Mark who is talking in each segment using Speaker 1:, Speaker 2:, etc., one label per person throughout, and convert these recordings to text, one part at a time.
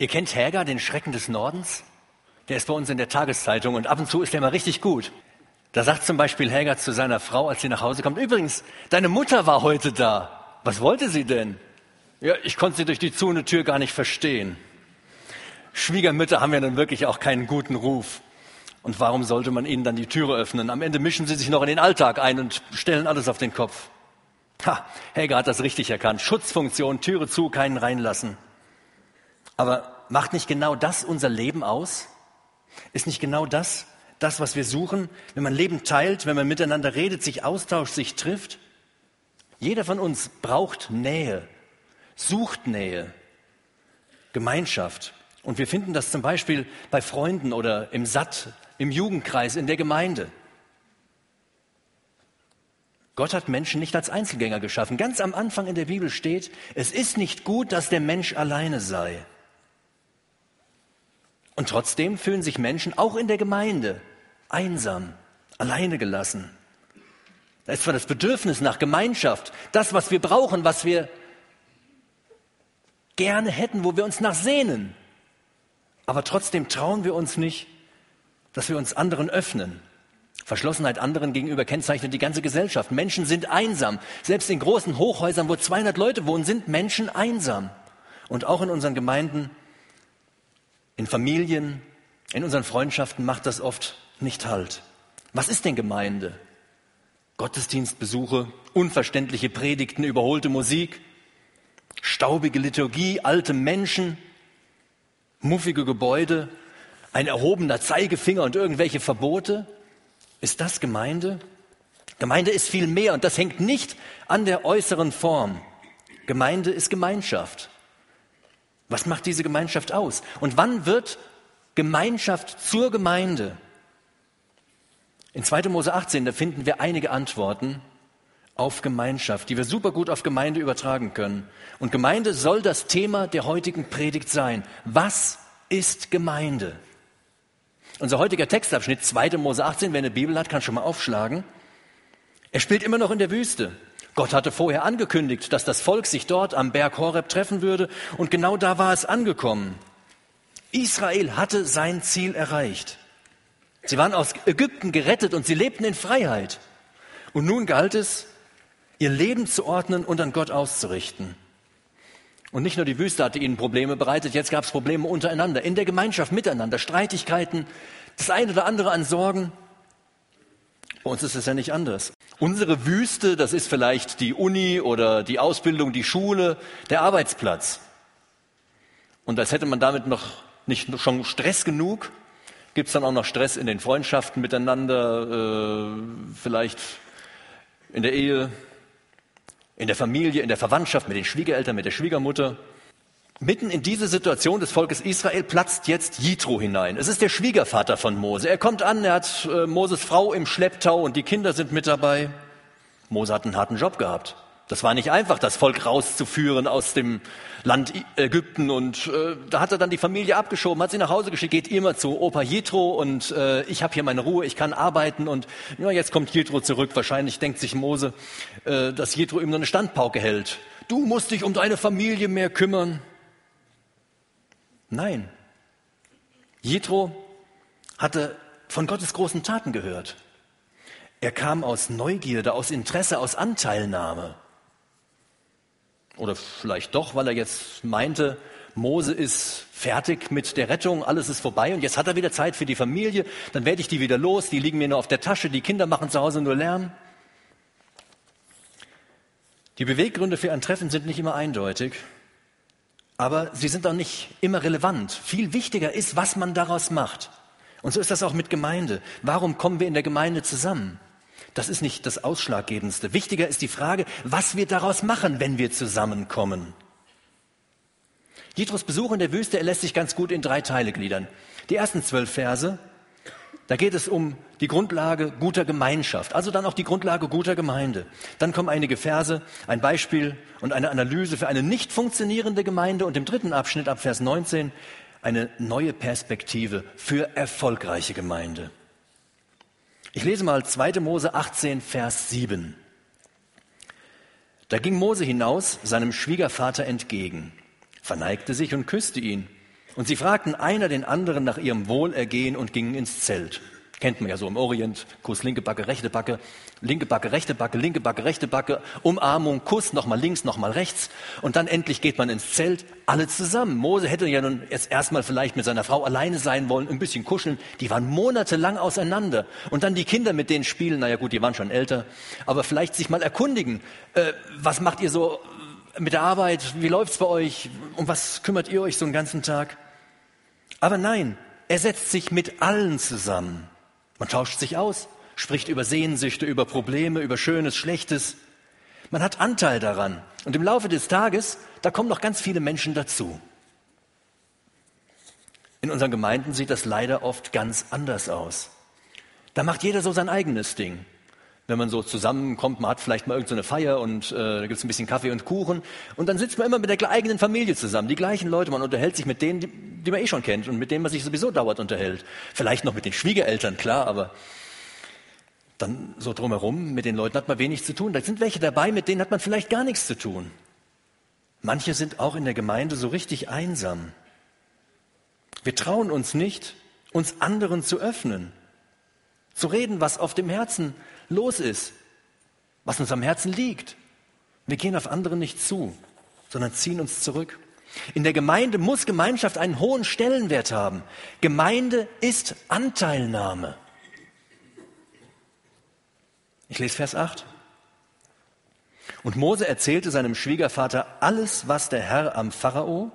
Speaker 1: Ihr kennt Häger, den Schrecken des Nordens? Der ist bei uns in der Tageszeitung und ab und zu ist der mal richtig gut. Da sagt zum Beispiel Häger zu seiner Frau, als sie nach Hause kommt, übrigens, deine Mutter war heute da. Was wollte sie denn? Ja, ich konnte sie durch die zune Tür gar nicht verstehen. Schwiegermütter haben ja nun wirklich auch keinen guten Ruf. Und warum sollte man ihnen dann die Türe öffnen? Am Ende mischen sie sich noch in den Alltag ein und stellen alles auf den Kopf. Ha, Helga hat das richtig erkannt. Schutzfunktion, Türe zu, keinen reinlassen. Aber macht nicht genau das unser Leben aus? Ist nicht genau das das, was wir suchen, wenn man Leben teilt, wenn man miteinander redet, sich austauscht, sich trifft? Jeder von uns braucht Nähe, sucht Nähe, Gemeinschaft. Und wir finden das zum Beispiel bei Freunden oder im Satt, im Jugendkreis, in der Gemeinde. Gott hat Menschen nicht als Einzelgänger geschaffen. Ganz am Anfang in der Bibel steht, es ist nicht gut, dass der Mensch alleine sei. Und trotzdem fühlen sich Menschen auch in der Gemeinde einsam, alleine gelassen. Da ist zwar das Bedürfnis nach Gemeinschaft, das, was wir brauchen, was wir gerne hätten, wo wir uns nach sehnen. Aber trotzdem trauen wir uns nicht, dass wir uns anderen öffnen. Verschlossenheit anderen gegenüber kennzeichnet die ganze Gesellschaft. Menschen sind einsam. Selbst in großen Hochhäusern, wo 200 Leute wohnen, sind Menschen einsam. Und auch in unseren Gemeinden, in Familien, in unseren Freundschaften macht das oft nicht Halt. Was ist denn Gemeinde? Gottesdienstbesuche, unverständliche Predigten, überholte Musik, staubige Liturgie, alte Menschen, muffige Gebäude, ein erhobener Zeigefinger und irgendwelche Verbote? Ist das Gemeinde? Gemeinde ist viel mehr und das hängt nicht an der äußeren Form. Gemeinde ist Gemeinschaft. Was macht diese Gemeinschaft aus? Und wann wird Gemeinschaft zur Gemeinde? In 2. Mose 18, da finden wir einige Antworten auf Gemeinschaft, die wir super gut auf Gemeinde übertragen können. Und Gemeinde soll das Thema der heutigen Predigt sein. Was ist Gemeinde? Unser heutiger Textabschnitt, 2. Mose 18, wer eine Bibel hat, kann schon mal aufschlagen. Er spielt immer noch in der Wüste. Gott hatte vorher angekündigt, dass das Volk sich dort am Berg Horeb treffen würde und genau da war es angekommen. Israel hatte sein Ziel erreicht. Sie waren aus Ägypten gerettet und sie lebten in Freiheit. Und nun galt es, ihr Leben zu ordnen und an Gott auszurichten. Und nicht nur die Wüste hatte ihnen Probleme bereitet, jetzt gab es Probleme untereinander, in der Gemeinschaft miteinander, Streitigkeiten, das eine oder andere an Sorgen. Bei uns ist es ja nicht anders. Unsere Wüste, das ist vielleicht die Uni oder die Ausbildung, die Schule, der Arbeitsplatz. Und als hätte man damit noch nicht schon Stress genug, gibt es dann auch noch Stress in den Freundschaften miteinander, äh, vielleicht in der Ehe, in der Familie, in der Verwandtschaft, mit den Schwiegereltern, mit der Schwiegermutter. Mitten in diese Situation des Volkes Israel platzt jetzt Jitro hinein. Es ist der Schwiegervater von Mose. Er kommt an, er hat äh, Moses Frau im Schlepptau und die Kinder sind mit dabei. Mose hat einen harten Job gehabt. Das war nicht einfach, das Volk rauszuführen aus dem Land Ägypten. Und äh, da hat er dann die Familie abgeschoben, hat sie nach Hause geschickt, geht immer zu Opa Jethro und äh, ich habe hier meine Ruhe, ich kann arbeiten. Und ja, jetzt kommt Jethro zurück. Wahrscheinlich denkt sich Mose, äh, dass Jethro ihm nur eine Standpauke hält. Du musst dich um deine Familie mehr kümmern. Nein. Jethro hatte von Gottes großen Taten gehört. Er kam aus Neugierde, aus Interesse, aus Anteilnahme. Oder vielleicht doch, weil er jetzt meinte, Mose ist fertig mit der Rettung, alles ist vorbei und jetzt hat er wieder Zeit für die Familie, dann werde ich die wieder los, die liegen mir nur auf der Tasche, die Kinder machen zu Hause nur Lärm. Die Beweggründe für ein Treffen sind nicht immer eindeutig, aber sie sind auch nicht immer relevant. Viel wichtiger ist, was man daraus macht. Und so ist das auch mit Gemeinde. Warum kommen wir in der Gemeinde zusammen? Das ist nicht das Ausschlaggebendste. Wichtiger ist die Frage, was wir daraus machen, wenn wir zusammenkommen. Jethros Besuch in der Wüste, er lässt sich ganz gut in drei Teile gliedern. Die ersten zwölf Verse, da geht es um die Grundlage guter Gemeinschaft, also dann auch die Grundlage guter Gemeinde. Dann kommen einige Verse, ein Beispiel und eine Analyse für eine nicht funktionierende Gemeinde und im dritten Abschnitt ab Vers 19 eine neue Perspektive für erfolgreiche Gemeinde. Ich lese mal 2. Mose 18, Vers 7. Da ging Mose hinaus seinem Schwiegervater entgegen, verneigte sich und küsste ihn. Und sie fragten einer den anderen nach ihrem Wohlergehen und gingen ins Zelt. Kennt man ja so im Orient. Kuss, linke Backe, rechte Backe, linke Backe, rechte Backe, linke Backe, rechte Backe, Umarmung, Kuss, nochmal links, nochmal rechts. Und dann endlich geht man ins Zelt, alle zusammen. Mose hätte ja nun jetzt erstmal vielleicht mit seiner Frau alleine sein wollen, ein bisschen kuscheln. Die waren monatelang auseinander. Und dann die Kinder mit denen spielen, naja gut, die waren schon älter. Aber vielleicht sich mal erkundigen, äh, was macht ihr so mit der Arbeit? Wie läuft's bei euch? Um was kümmert ihr euch so einen ganzen Tag? Aber nein, er setzt sich mit allen zusammen. Man tauscht sich aus, spricht über Sehnsüchte, über Probleme, über Schönes, Schlechtes. Man hat Anteil daran. Und im Laufe des Tages, da kommen noch ganz viele Menschen dazu. In unseren Gemeinden sieht das leider oft ganz anders aus. Da macht jeder so sein eigenes Ding wenn man so zusammenkommt, man hat vielleicht mal irgendeine so Feier und äh, da gibt es ein bisschen Kaffee und Kuchen und dann sitzt man immer mit der eigenen Familie zusammen, die gleichen Leute, man unterhält sich mit denen, die, die man eh schon kennt und mit denen man sich sowieso dauernd unterhält. Vielleicht noch mit den Schwiegereltern, klar, aber dann so drumherum, mit den Leuten hat man wenig zu tun. Da sind welche dabei, mit denen hat man vielleicht gar nichts zu tun. Manche sind auch in der Gemeinde so richtig einsam. Wir trauen uns nicht, uns anderen zu öffnen, zu reden, was auf dem Herzen los ist, was uns am Herzen liegt. Wir gehen auf andere nicht zu, sondern ziehen uns zurück. In der Gemeinde muss Gemeinschaft einen hohen Stellenwert haben. Gemeinde ist Anteilnahme. Ich lese Vers 8. Und Mose erzählte seinem Schwiegervater alles, was der Herr am Pharao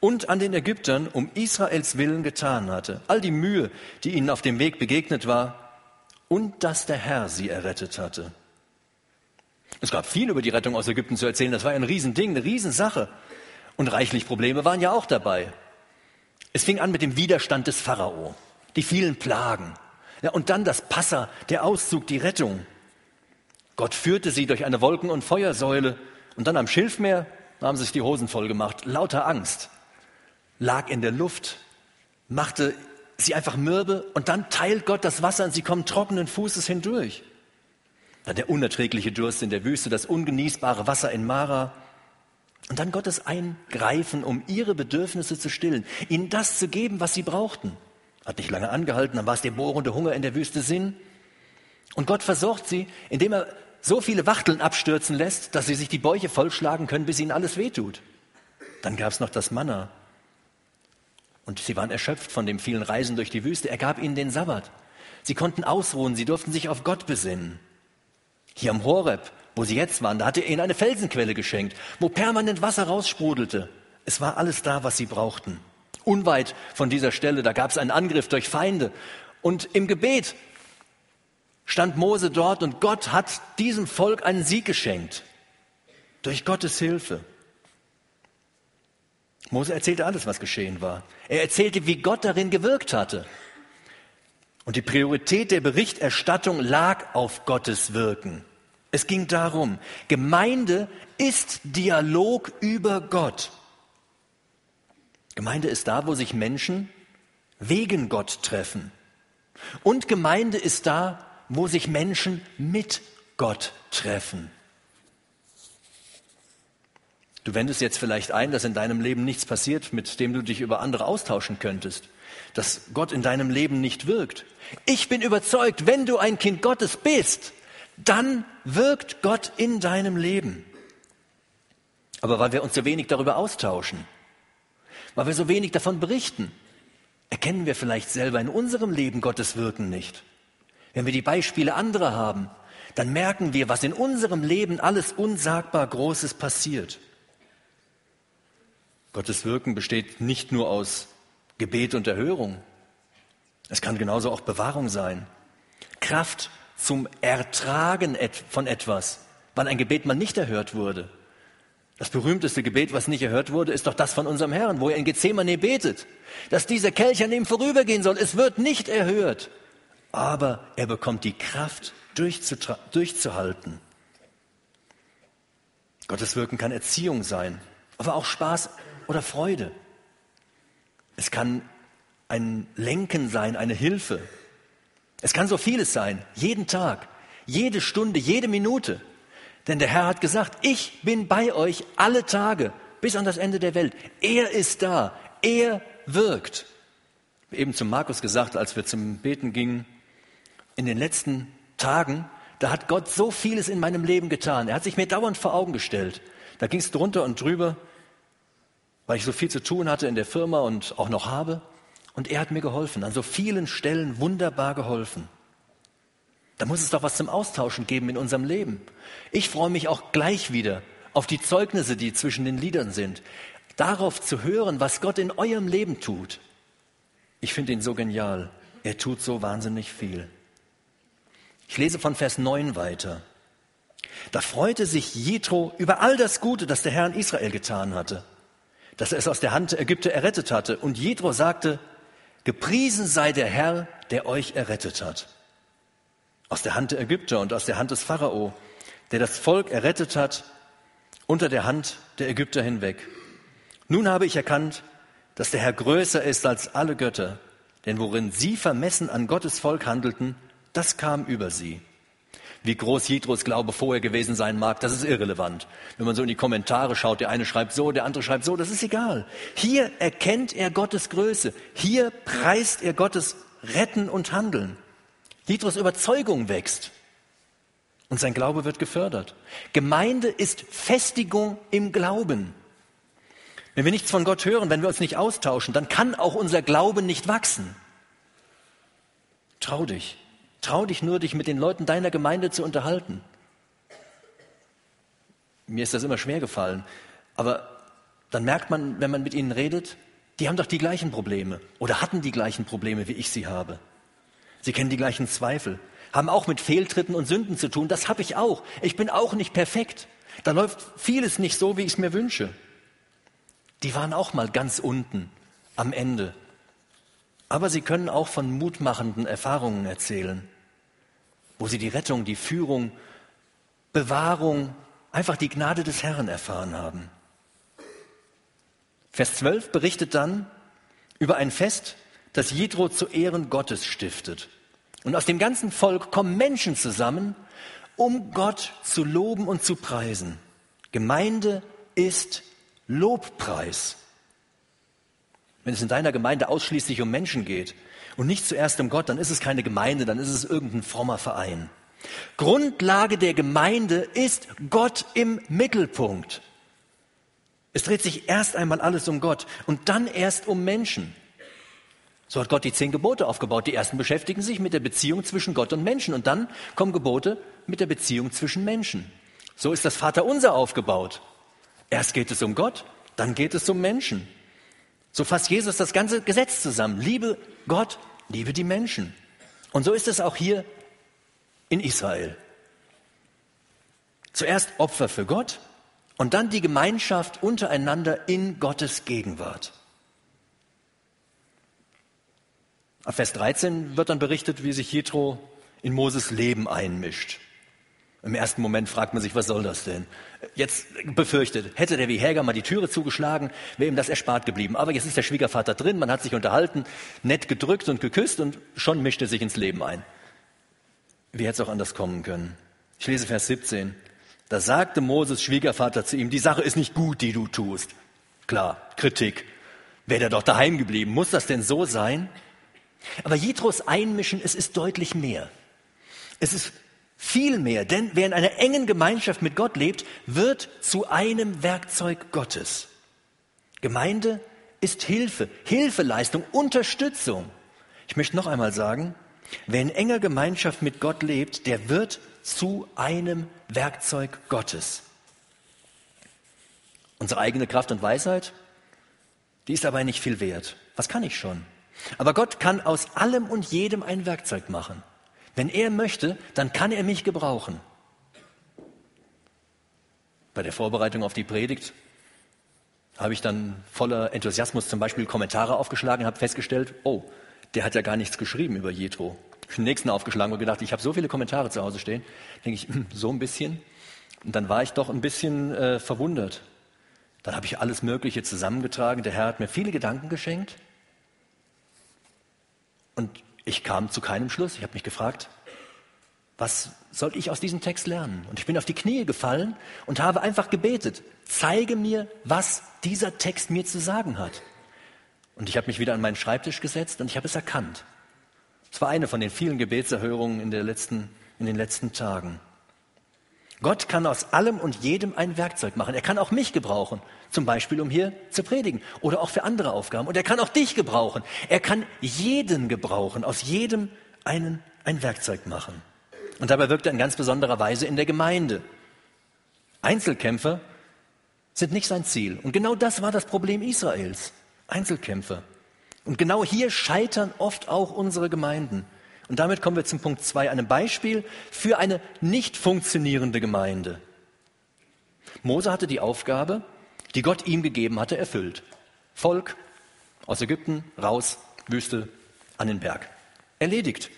Speaker 1: und an den Ägyptern um Israels willen getan hatte. All die Mühe, die ihnen auf dem Weg begegnet war, und dass der Herr sie errettet hatte. Es gab viel über die Rettung aus Ägypten zu erzählen. Das war ein Riesending, eine Riesensache. Und reichlich Probleme waren ja auch dabei. Es fing an mit dem Widerstand des Pharao, die vielen Plagen. Ja, und dann das Passa, der Auszug, die Rettung. Gott führte sie durch eine Wolken- und Feuersäule. Und dann am Schilfmeer haben sich die Hosen voll gemacht. Lauter Angst lag in der Luft, machte sie einfach mürbe und dann teilt Gott das Wasser und sie kommen trockenen Fußes hindurch. Dann der unerträgliche Durst in der Wüste, das ungenießbare Wasser in Mara. Und dann Gottes Eingreifen, um ihre Bedürfnisse zu stillen, ihnen das zu geben, was sie brauchten. Hat nicht lange angehalten, dann war es der bohrende Hunger in der Wüste Sinn. Und Gott versorgt sie, indem er so viele Wachteln abstürzen lässt, dass sie sich die Bäuche vollschlagen können, bis ihnen alles wehtut. Dann gab es noch das Manna, und sie waren erschöpft von dem vielen Reisen durch die Wüste. Er gab ihnen den Sabbat. Sie konnten ausruhen, sie durften sich auf Gott besinnen. Hier am Horeb, wo sie jetzt waren, da hatte er ihnen eine Felsenquelle geschenkt, wo permanent Wasser raussprudelte. Es war alles da, was sie brauchten. Unweit von dieser Stelle, da gab es einen Angriff durch Feinde. Und im Gebet stand Mose dort und Gott hat diesem Volk einen Sieg geschenkt. Durch Gottes Hilfe. Mose erzählte alles, was geschehen war. Er erzählte, wie Gott darin gewirkt hatte. Und die Priorität der Berichterstattung lag auf Gottes Wirken. Es ging darum, Gemeinde ist Dialog über Gott. Gemeinde ist da, wo sich Menschen wegen Gott treffen. Und Gemeinde ist da, wo sich Menschen mit Gott treffen. Du wendest jetzt vielleicht ein, dass in deinem Leben nichts passiert, mit dem du dich über andere austauschen könntest, dass Gott in deinem Leben nicht wirkt. Ich bin überzeugt, wenn du ein Kind Gottes bist, dann wirkt Gott in deinem Leben. Aber weil wir uns so wenig darüber austauschen, weil wir so wenig davon berichten, erkennen wir vielleicht selber in unserem Leben Gottes Wirken nicht. Wenn wir die Beispiele anderer haben, dann merken wir, was in unserem Leben alles unsagbar Großes passiert. Gottes Wirken besteht nicht nur aus Gebet und Erhörung. Es kann genauso auch Bewahrung sein. Kraft zum Ertragen von etwas, weil ein Gebet mal nicht erhört wurde. Das berühmteste Gebet, was nicht erhört wurde, ist doch das von unserem Herrn, wo er in Gethsemane betet, dass dieser Kelch an ihm vorübergehen soll. Es wird nicht erhört, aber er bekommt die Kraft, durchzuhalten. Gottes Wirken kann Erziehung sein, aber auch Spaß oder Freude. Es kann ein Lenken sein, eine Hilfe. Es kann so vieles sein, jeden Tag, jede Stunde, jede Minute. Denn der Herr hat gesagt, ich bin bei euch alle Tage bis an das Ende der Welt. Er ist da. Er wirkt. Eben zu Markus gesagt, als wir zum Beten gingen, in den letzten Tagen, da hat Gott so vieles in meinem Leben getan. Er hat sich mir dauernd vor Augen gestellt. Da ging es drunter und drüber, weil ich so viel zu tun hatte in der Firma und auch noch habe. Und er hat mir geholfen, an so vielen Stellen wunderbar geholfen. Da muss es doch was zum Austauschen geben in unserem Leben. Ich freue mich auch gleich wieder auf die Zeugnisse, die zwischen den Liedern sind. Darauf zu hören, was Gott in eurem Leben tut. Ich finde ihn so genial. Er tut so wahnsinnig viel. Ich lese von Vers 9 weiter. Da freute sich Jethro über all das Gute, das der Herr in Israel getan hatte, dass er es aus der Hand der Ägypter errettet hatte. Und Jethro sagte, gepriesen sei der Herr, der euch errettet hat. Aus der Hand der Ägypter und aus der Hand des Pharao, der das Volk errettet hat unter der Hand der Ägypter hinweg. Nun habe ich erkannt, dass der Herr größer ist als alle Götter, denn worin sie vermessen an Gottes Volk handelten, das kam über sie. Wie groß Jethros Glaube vorher gewesen sein mag, das ist irrelevant. Wenn man so in die Kommentare schaut, der eine schreibt so, der andere schreibt so, das ist egal. Hier erkennt er Gottes Größe. Hier preist er Gottes Retten und Handeln. Jethros Überzeugung wächst und sein Glaube wird gefördert. Gemeinde ist Festigung im Glauben. Wenn wir nichts von Gott hören, wenn wir uns nicht austauschen, dann kann auch unser Glaube nicht wachsen. Trau dich. Trau dich nur, dich mit den Leuten deiner Gemeinde zu unterhalten. Mir ist das immer schwer gefallen. Aber dann merkt man, wenn man mit ihnen redet, die haben doch die gleichen Probleme oder hatten die gleichen Probleme, wie ich sie habe. Sie kennen die gleichen Zweifel, haben auch mit Fehltritten und Sünden zu tun. Das habe ich auch. Ich bin auch nicht perfekt. Da läuft vieles nicht so, wie ich es mir wünsche. Die waren auch mal ganz unten am Ende. Aber sie können auch von mutmachenden Erfahrungen erzählen wo sie die Rettung, die Führung, Bewahrung, einfach die Gnade des Herrn erfahren haben. Vers 12 berichtet dann über ein Fest, das Jethro zu Ehren Gottes stiftet. Und aus dem ganzen Volk kommen Menschen zusammen, um Gott zu loben und zu preisen. Gemeinde ist Lobpreis. Wenn es in deiner Gemeinde ausschließlich um Menschen geht, und nicht zuerst um Gott, dann ist es keine Gemeinde, dann ist es irgendein frommer Verein. Grundlage der Gemeinde ist Gott im Mittelpunkt. Es dreht sich erst einmal alles um Gott und dann erst um Menschen. So hat Gott die zehn Gebote aufgebaut. Die ersten beschäftigen sich mit der Beziehung zwischen Gott und Menschen und dann kommen Gebote mit der Beziehung zwischen Menschen. So ist das Vaterunser aufgebaut. Erst geht es um Gott, dann geht es um Menschen. So fasst Jesus das ganze Gesetz zusammen. Liebe Gott, liebe die Menschen. Und so ist es auch hier in Israel. Zuerst Opfer für Gott und dann die Gemeinschaft untereinander in Gottes Gegenwart. Ab Vers 13 wird dann berichtet, wie sich Jethro in Moses Leben einmischt. Im ersten Moment fragt man sich, was soll das denn? Jetzt befürchtet, hätte der wie Häger mal die Türe zugeschlagen, wäre ihm das erspart geblieben. Aber jetzt ist der Schwiegervater drin, man hat sich unterhalten, nett gedrückt und geküsst und schon mischt er sich ins Leben ein. Wie hätte es auch anders kommen können? Ich lese Vers 17. Da sagte Moses Schwiegervater zu ihm, die Sache ist nicht gut, die du tust. Klar, Kritik. Wäre der doch daheim geblieben. Muss das denn so sein? Aber Jethros Einmischen, es ist deutlich mehr. Es ist viel mehr, denn wer in einer engen Gemeinschaft mit Gott lebt, wird zu einem Werkzeug Gottes. Gemeinde ist Hilfe, Hilfeleistung, Unterstützung. Ich möchte noch einmal sagen, wer in enger Gemeinschaft mit Gott lebt, der wird zu einem Werkzeug Gottes. Unsere eigene Kraft und Weisheit, die ist dabei nicht viel wert. Was kann ich schon? Aber Gott kann aus allem und jedem ein Werkzeug machen. Wenn er möchte, dann kann er mich gebrauchen. Bei der Vorbereitung auf die Predigt habe ich dann voller Enthusiasmus zum Beispiel Kommentare aufgeschlagen, habe festgestellt, oh, der hat ja gar nichts geschrieben über Jethro. Den nächsten aufgeschlagen und gedacht, ich habe so viele Kommentare zu Hause stehen. Denke ich, hm, so ein bisschen. Und dann war ich doch ein bisschen äh, verwundert. Dann habe ich alles Mögliche zusammengetragen. Der Herr hat mir viele Gedanken geschenkt. Und ich kam zu keinem Schluss. Ich habe mich gefragt, was soll ich aus diesem Text lernen? Und ich bin auf die Knie gefallen und habe einfach gebetet, zeige mir, was dieser Text mir zu sagen hat. Und ich habe mich wieder an meinen Schreibtisch gesetzt und ich habe es erkannt. Es war eine von den vielen Gebetserhörungen in, letzten, in den letzten Tagen. Gott kann aus allem und jedem ein Werkzeug machen. Er kann auch mich gebrauchen, zum Beispiel um hier zu predigen oder auch für andere Aufgaben. Und er kann auch dich gebrauchen. Er kann jeden gebrauchen, aus jedem einen, ein Werkzeug machen. Und dabei wirkt er in ganz besonderer Weise in der Gemeinde. Einzelkämpfer sind nicht sein Ziel. Und genau das war das Problem Israels. Einzelkämpfer. Und genau hier scheitern oft auch unsere Gemeinden. Und damit kommen wir zum Punkt zwei, einem Beispiel für eine nicht funktionierende Gemeinde. Mose hatte die Aufgabe, die Gott ihm gegeben hatte, erfüllt. Volk aus Ägypten, raus, Wüste, an den Berg. Erledigt.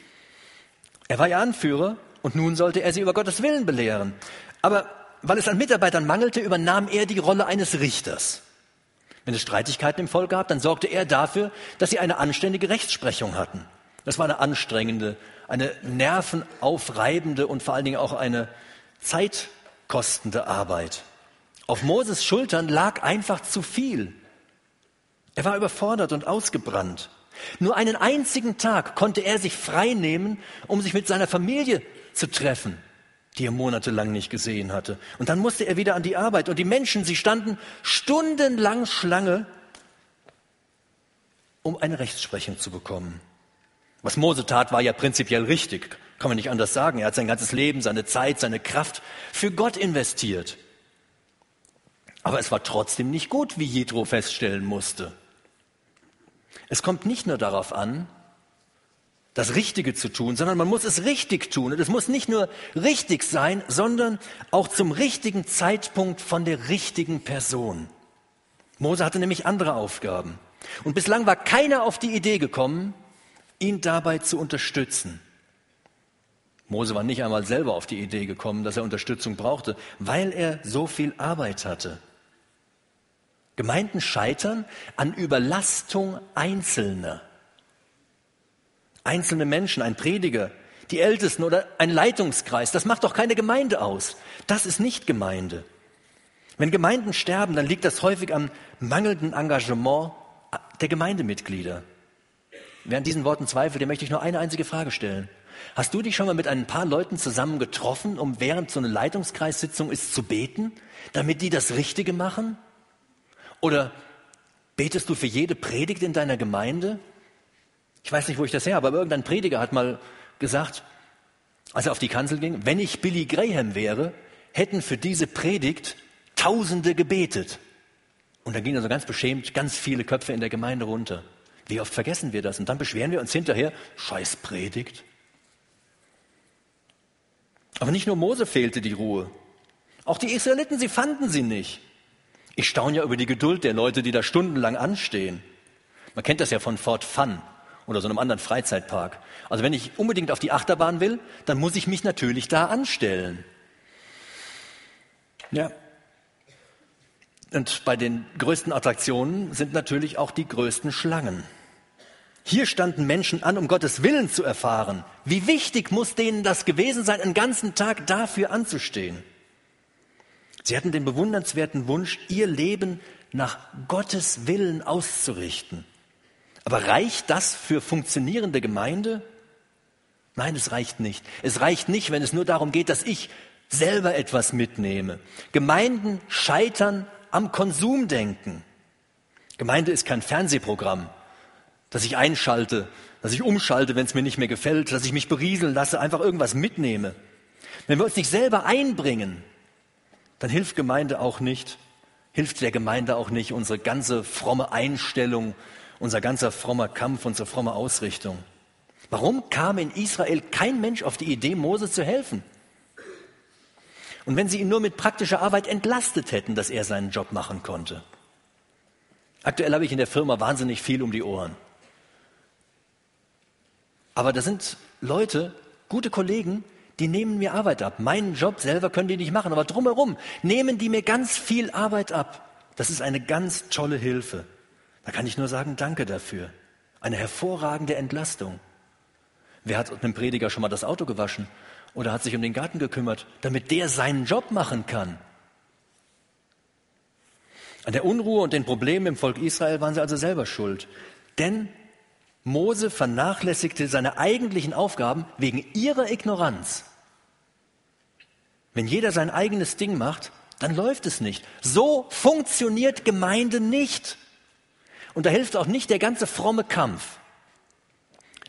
Speaker 1: Er war ihr Anführer und nun sollte er sie über Gottes Willen belehren. Aber weil es an Mitarbeitern mangelte, übernahm er die Rolle eines Richters. Wenn es Streitigkeiten im Volk gab, dann sorgte er dafür, dass sie eine anständige Rechtsprechung hatten. Das war eine anstrengende, eine nervenaufreibende und vor allen Dingen auch eine zeitkostende Arbeit. Auf Moses Schultern lag einfach zu viel. Er war überfordert und ausgebrannt. Nur einen einzigen Tag konnte er sich frei nehmen, um sich mit seiner Familie zu treffen, die er monatelang nicht gesehen hatte. Und dann musste er wieder an die Arbeit. Und die Menschen, sie standen stundenlang Schlange, um eine Rechtsprechung zu bekommen. Was Mose tat, war ja prinzipiell richtig. Kann man nicht anders sagen. Er hat sein ganzes Leben, seine Zeit, seine Kraft für Gott investiert. Aber es war trotzdem nicht gut, wie Jethro feststellen musste. Es kommt nicht nur darauf an, das Richtige zu tun, sondern man muss es richtig tun. Und es muss nicht nur richtig sein, sondern auch zum richtigen Zeitpunkt von der richtigen Person. Mose hatte nämlich andere Aufgaben. Und bislang war keiner auf die Idee gekommen, ihn dabei zu unterstützen. Mose war nicht einmal selber auf die Idee gekommen, dass er Unterstützung brauchte, weil er so viel Arbeit hatte. Gemeinden scheitern an Überlastung Einzelner. Einzelne Menschen, ein Prediger, die Ältesten oder ein Leitungskreis, das macht doch keine Gemeinde aus. Das ist nicht Gemeinde. Wenn Gemeinden sterben, dann liegt das häufig am mangelnden Engagement der Gemeindemitglieder. An diesen Worten zweifelt, dem möchte ich nur eine einzige Frage stellen. Hast du dich schon mal mit ein paar Leuten zusammen getroffen, um während so eine Leitungskreissitzung ist zu beten, damit die das Richtige machen? Oder betest du für jede Predigt in deiner Gemeinde? Ich weiß nicht, wo ich das her habe, aber irgendein Prediger hat mal gesagt, als er auf die Kanzel ging, wenn ich Billy Graham wäre, hätten für diese Predigt Tausende gebetet. Und da gingen also ganz beschämt ganz viele Köpfe in der Gemeinde runter. Wie oft vergessen wir das? Und dann beschweren wir uns hinterher, scheiß Predigt. Aber nicht nur Mose fehlte die Ruhe. Auch die Israeliten, sie fanden sie nicht. Ich staune ja über die Geduld der Leute, die da stundenlang anstehen. Man kennt das ja von Fort Fun oder so einem anderen Freizeitpark. Also wenn ich unbedingt auf die Achterbahn will, dann muss ich mich natürlich da anstellen. Ja, und bei den größten Attraktionen sind natürlich auch die größten Schlangen. Hier standen Menschen an, um Gottes Willen zu erfahren. Wie wichtig muss denen das gewesen sein, einen ganzen Tag dafür anzustehen? Sie hatten den bewundernswerten Wunsch, ihr Leben nach Gottes Willen auszurichten. Aber reicht das für funktionierende Gemeinde? Nein, es reicht nicht. Es reicht nicht, wenn es nur darum geht, dass ich selber etwas mitnehme. Gemeinden scheitern am Konsumdenken. Gemeinde ist kein Fernsehprogramm, das ich einschalte, dass ich umschalte, wenn es mir nicht mehr gefällt, dass ich mich berieseln lasse, einfach irgendwas mitnehme. Wenn wir uns nicht selber einbringen, dann hilft Gemeinde auch nicht, hilft der Gemeinde auch nicht unsere ganze fromme Einstellung, unser ganzer frommer Kampf, unsere fromme Ausrichtung. Warum kam in Israel kein Mensch auf die Idee, Mose zu helfen? Und wenn sie ihn nur mit praktischer Arbeit entlastet hätten, dass er seinen Job machen konnte. Aktuell habe ich in der Firma wahnsinnig viel um die Ohren. Aber da sind Leute, gute Kollegen, die nehmen mir Arbeit ab. Meinen Job selber können die nicht machen, aber drumherum nehmen die mir ganz viel Arbeit ab. Das ist eine ganz tolle Hilfe. Da kann ich nur sagen, danke dafür. Eine hervorragende Entlastung. Wer hat einem Prediger schon mal das Auto gewaschen oder hat sich um den Garten gekümmert, damit der seinen Job machen kann. An der Unruhe und den Problemen im Volk Israel waren sie also selber schuld. Denn Mose vernachlässigte seine eigentlichen Aufgaben wegen ihrer Ignoranz. Wenn jeder sein eigenes Ding macht, dann läuft es nicht. So funktioniert Gemeinde nicht. Und da hilft auch nicht der ganze fromme Kampf.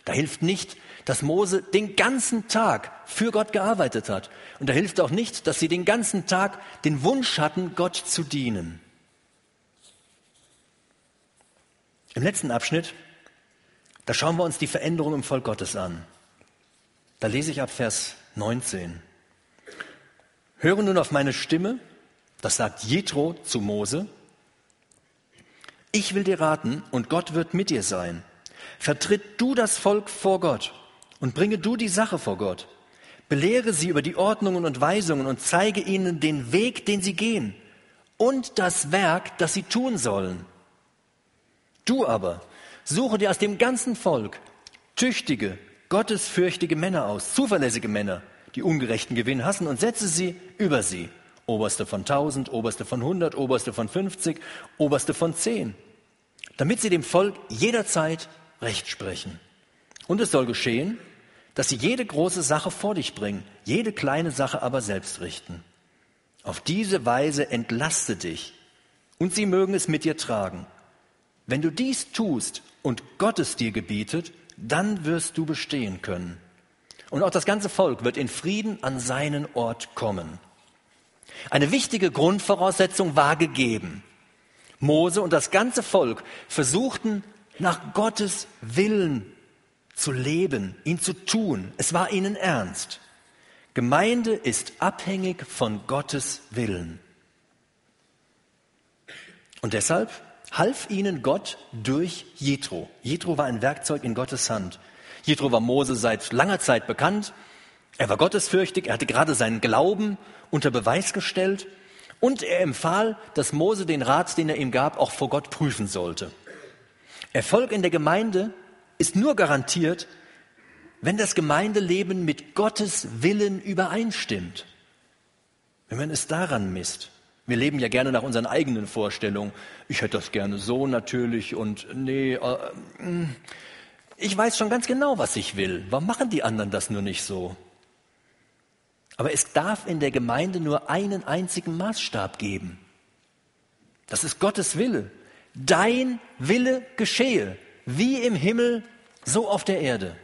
Speaker 1: Da hilft nicht, dass Mose den ganzen Tag für Gott gearbeitet hat. Und da hilft auch nicht, dass sie den ganzen Tag den Wunsch hatten, Gott zu dienen. Im letzten Abschnitt, da schauen wir uns die Veränderung im Volk Gottes an. Da lese ich ab Vers 19. Höre nun auf meine Stimme, das sagt Jethro zu Mose. Ich will dir raten und Gott wird mit dir sein. Vertritt du das Volk vor Gott und bringe du die Sache vor Gott. Belehre sie über die Ordnungen und Weisungen und zeige ihnen den Weg, den sie gehen und das Werk, das sie tun sollen. Du aber suche dir aus dem ganzen Volk tüchtige, gottesfürchtige Männer aus, zuverlässige Männer, die ungerechten Gewinn hassen und setze sie über sie. Oberste von tausend, Oberste von hundert, Oberste von fünfzig, Oberste von zehn, damit sie dem Volk jederzeit Recht sprechen. Und es soll geschehen, dass sie jede große Sache vor dich bringen, jede kleine Sache aber selbst richten. Auf diese Weise entlaste dich und sie mögen es mit dir tragen. Wenn du dies tust und Gott es dir gebietet, dann wirst du bestehen können. Und auch das ganze Volk wird in Frieden an seinen Ort kommen. Eine wichtige Grundvoraussetzung war gegeben. Mose und das ganze Volk versuchten nach Gottes Willen zu leben, ihn zu tun. Es war ihnen ernst. Gemeinde ist abhängig von Gottes Willen. Und deshalb half ihnen Gott durch Jethro. Jethro war ein Werkzeug in Gottes Hand. Jethro war Mose seit langer Zeit bekannt. Er war gottesfürchtig, er hatte gerade seinen Glauben unter Beweis gestellt und er empfahl, dass Mose den Rat, den er ihm gab, auch vor Gott prüfen sollte. Erfolg in der Gemeinde ist nur garantiert, wenn das Gemeindeleben mit Gottes Willen übereinstimmt. Wenn man es daran misst. Wir leben ja gerne nach unseren eigenen Vorstellungen. Ich hätte das gerne so natürlich und nee, äh, mm. ich weiß schon ganz genau, was ich will. Warum machen die anderen das nur nicht so? Aber es darf in der Gemeinde nur einen einzigen Maßstab geben. Das ist Gottes Wille. Dein Wille geschehe, wie im Himmel, so auf der Erde.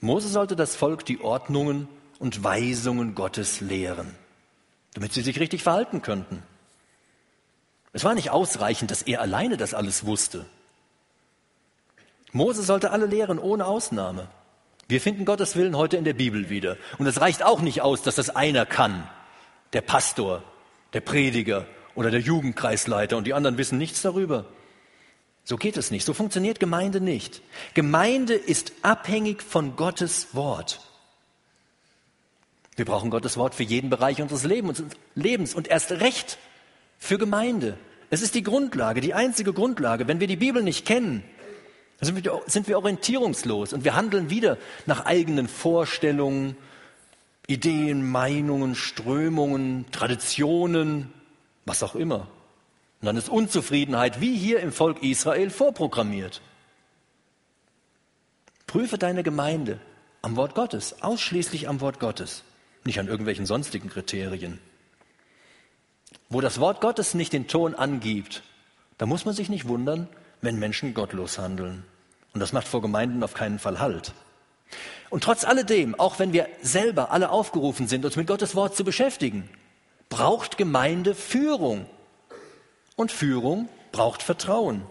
Speaker 1: Mose sollte das Volk die Ordnungen und Weisungen Gottes lehren damit sie sich richtig verhalten könnten. Es war nicht ausreichend, dass er alleine das alles wusste. Mose sollte alle lehren, ohne Ausnahme. Wir finden Gottes Willen heute in der Bibel wieder. Und es reicht auch nicht aus, dass das einer kann. Der Pastor, der Prediger oder der Jugendkreisleiter und die anderen wissen nichts darüber. So geht es nicht. So funktioniert Gemeinde nicht. Gemeinde ist abhängig von Gottes Wort. Wir brauchen Gottes Wort für jeden Bereich unseres Lebens und erst recht für Gemeinde. Es ist die Grundlage, die einzige Grundlage. Wenn wir die Bibel nicht kennen, sind wir orientierungslos und wir handeln wieder nach eigenen Vorstellungen, Ideen, Meinungen, Strömungen, Traditionen, was auch immer. Und dann ist Unzufriedenheit wie hier im Volk Israel vorprogrammiert. Prüfe deine Gemeinde am Wort Gottes, ausschließlich am Wort Gottes nicht an irgendwelchen sonstigen Kriterien. Wo das Wort Gottes nicht den Ton angibt, da muss man sich nicht wundern, wenn Menschen gottlos handeln. Und das macht vor Gemeinden auf keinen Fall Halt. Und trotz alledem, auch wenn wir selber alle aufgerufen sind, uns mit Gottes Wort zu beschäftigen, braucht Gemeinde Führung. Und Führung braucht Vertrauen.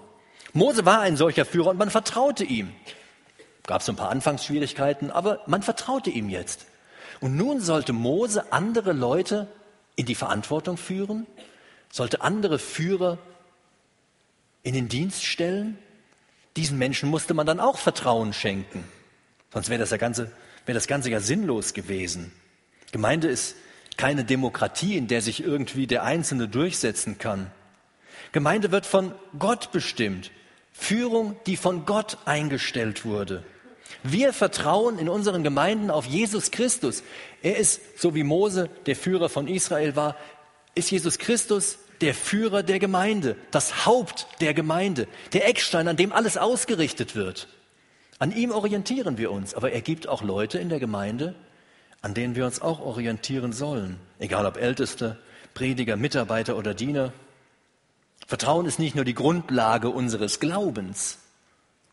Speaker 1: Mose war ein solcher Führer und man vertraute ihm. Gab es ein paar Anfangsschwierigkeiten, aber man vertraute ihm jetzt. Und nun sollte Mose andere Leute in die Verantwortung führen, sollte andere Führer in den Dienst stellen. Diesen Menschen musste man dann auch Vertrauen schenken. Sonst wäre das, ja ganze, das Ganze ja sinnlos gewesen. Gemeinde ist keine Demokratie, in der sich irgendwie der Einzelne durchsetzen kann. Gemeinde wird von Gott bestimmt. Führung, die von Gott eingestellt wurde. Wir vertrauen in unseren Gemeinden auf Jesus Christus. Er ist, so wie Mose der Führer von Israel war, ist Jesus Christus der Führer der Gemeinde, das Haupt der Gemeinde, der Eckstein, an dem alles ausgerichtet wird. An ihm orientieren wir uns, aber er gibt auch Leute in der Gemeinde, an denen wir uns auch orientieren sollen, egal ob Älteste, Prediger, Mitarbeiter oder Diener. Vertrauen ist nicht nur die Grundlage unseres Glaubens,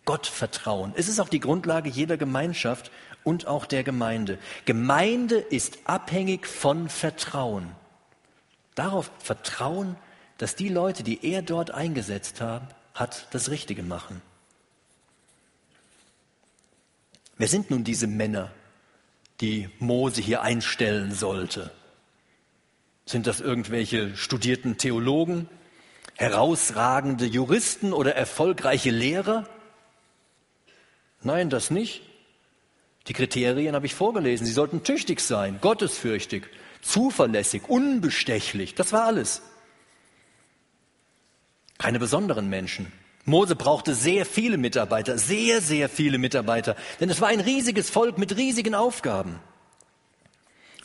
Speaker 1: Gottvertrauen. Es ist auch die Grundlage jeder Gemeinschaft und auch der Gemeinde. Gemeinde ist abhängig von Vertrauen. Darauf vertrauen, dass die Leute, die er dort eingesetzt hat, das Richtige machen. Wer sind nun diese Männer, die Mose hier einstellen sollte? Sind das irgendwelche studierten Theologen, herausragende Juristen oder erfolgreiche Lehrer? Nein, das nicht. Die Kriterien habe ich vorgelesen. Sie sollten tüchtig sein, gottesfürchtig, zuverlässig, unbestechlich. Das war alles. Keine besonderen Menschen. Mose brauchte sehr viele Mitarbeiter, sehr, sehr viele Mitarbeiter, denn es war ein riesiges Volk mit riesigen Aufgaben.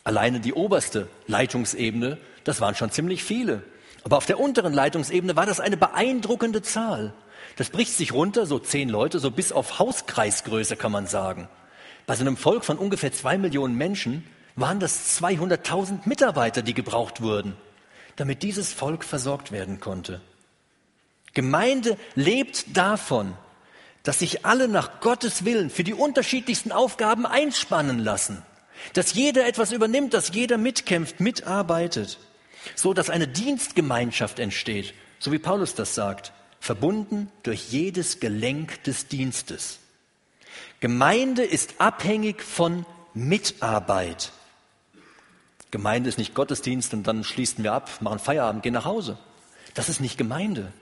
Speaker 1: Alleine die oberste Leitungsebene, das waren schon ziemlich viele. Aber auf der unteren Leitungsebene war das eine beeindruckende Zahl. Das bricht sich runter, so zehn Leute, so bis auf Hauskreisgröße kann man sagen. Bei so einem Volk von ungefähr zwei Millionen Menschen waren das 200.000 Mitarbeiter, die gebraucht wurden, damit dieses Volk versorgt werden konnte. Gemeinde lebt davon, dass sich alle nach Gottes Willen für die unterschiedlichsten Aufgaben einspannen lassen, dass jeder etwas übernimmt, dass jeder mitkämpft, mitarbeitet, so dass eine Dienstgemeinschaft entsteht, so wie Paulus das sagt, verbunden durch jedes Gelenk des Dienstes. Gemeinde ist abhängig von Mitarbeit. Gemeinde ist nicht Gottesdienst und dann schließen wir ab, machen Feierabend, gehen nach Hause. Das ist nicht Gemeinde.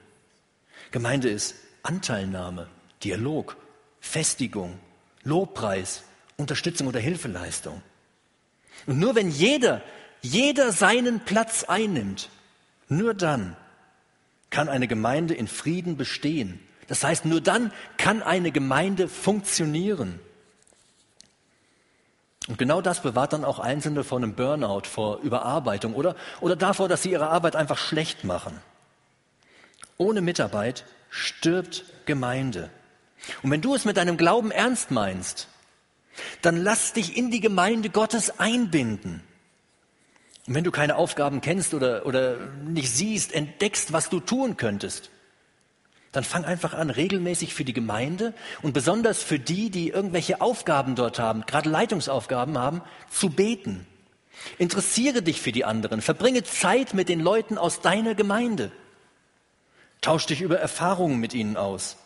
Speaker 1: Gemeinde ist Anteilnahme, Dialog, Festigung, Lobpreis, Unterstützung oder Hilfeleistung. Und nur wenn jeder, jeder seinen Platz einnimmt, nur dann kann eine Gemeinde in Frieden bestehen. Das heißt, nur dann kann eine Gemeinde funktionieren. Und genau das bewahrt dann auch Einzelne vor einem Burnout, vor Überarbeitung oder, oder davor, dass sie ihre Arbeit einfach schlecht machen. Ohne Mitarbeit stirbt Gemeinde. Und wenn du es mit deinem Glauben ernst meinst, dann lass dich in die Gemeinde Gottes einbinden. Und wenn du keine Aufgaben kennst oder, oder nicht siehst, entdeckst, was du tun könntest, dann fang einfach an, regelmäßig für die Gemeinde und besonders für die, die irgendwelche Aufgaben dort haben, gerade Leitungsaufgaben haben, zu beten. Interessiere dich für die anderen, verbringe Zeit mit den Leuten aus deiner Gemeinde. Tausch dich über Erfahrungen mit ihnen aus.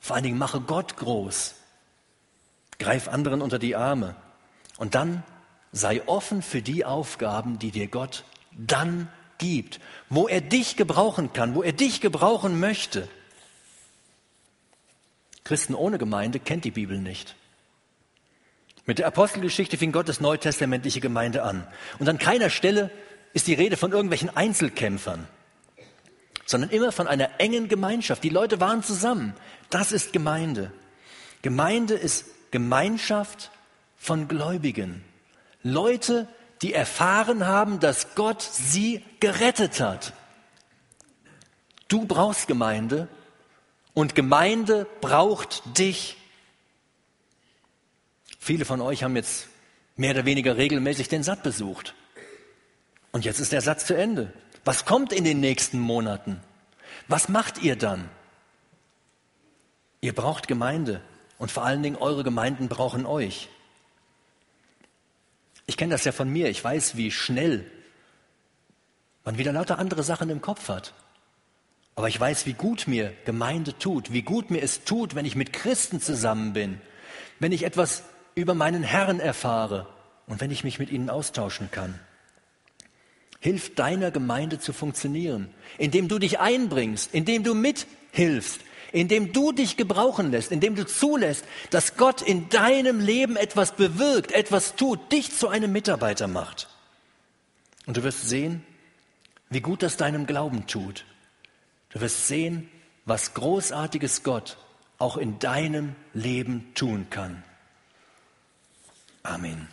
Speaker 1: Vor allen Dingen mache Gott groß. Greif anderen unter die Arme. Und dann sei offen für die Aufgaben, die dir Gott dann gibt, wo er dich gebrauchen kann, wo er dich gebrauchen möchte. Christen ohne Gemeinde kennt die Bibel nicht. Mit der Apostelgeschichte fing Gottes neutestamentliche Gemeinde an. Und an keiner Stelle ist die Rede von irgendwelchen Einzelkämpfern, sondern immer von einer engen Gemeinschaft. Die Leute waren zusammen. Das ist Gemeinde. Gemeinde ist Gemeinschaft von Gläubigen. Leute, die erfahren haben, dass Gott sie gerettet hat. Du brauchst Gemeinde und Gemeinde braucht dich. Viele von euch haben jetzt mehr oder weniger regelmäßig den Satt besucht. Und jetzt ist der Satz zu Ende. Was kommt in den nächsten Monaten? Was macht ihr dann? Ihr braucht Gemeinde und vor allen Dingen eure Gemeinden brauchen euch. Ich kenne das ja von mir. Ich weiß, wie schnell man wieder lauter andere Sachen im Kopf hat. Aber ich weiß, wie gut mir Gemeinde tut, wie gut mir es tut, wenn ich mit Christen zusammen bin, wenn ich etwas über meinen Herrn erfahre und wenn ich mich mit ihnen austauschen kann. Hilf deiner Gemeinde zu funktionieren, indem du dich einbringst, indem du mithilfst, indem du dich gebrauchen lässt, indem du zulässt, dass Gott in deinem Leben etwas bewirkt, etwas tut, dich zu einem Mitarbeiter macht. Und du wirst sehen, wie gut das deinem Glauben tut Du wirst sehen, was großartiges Gott auch in deinem Leben tun kann. Amen.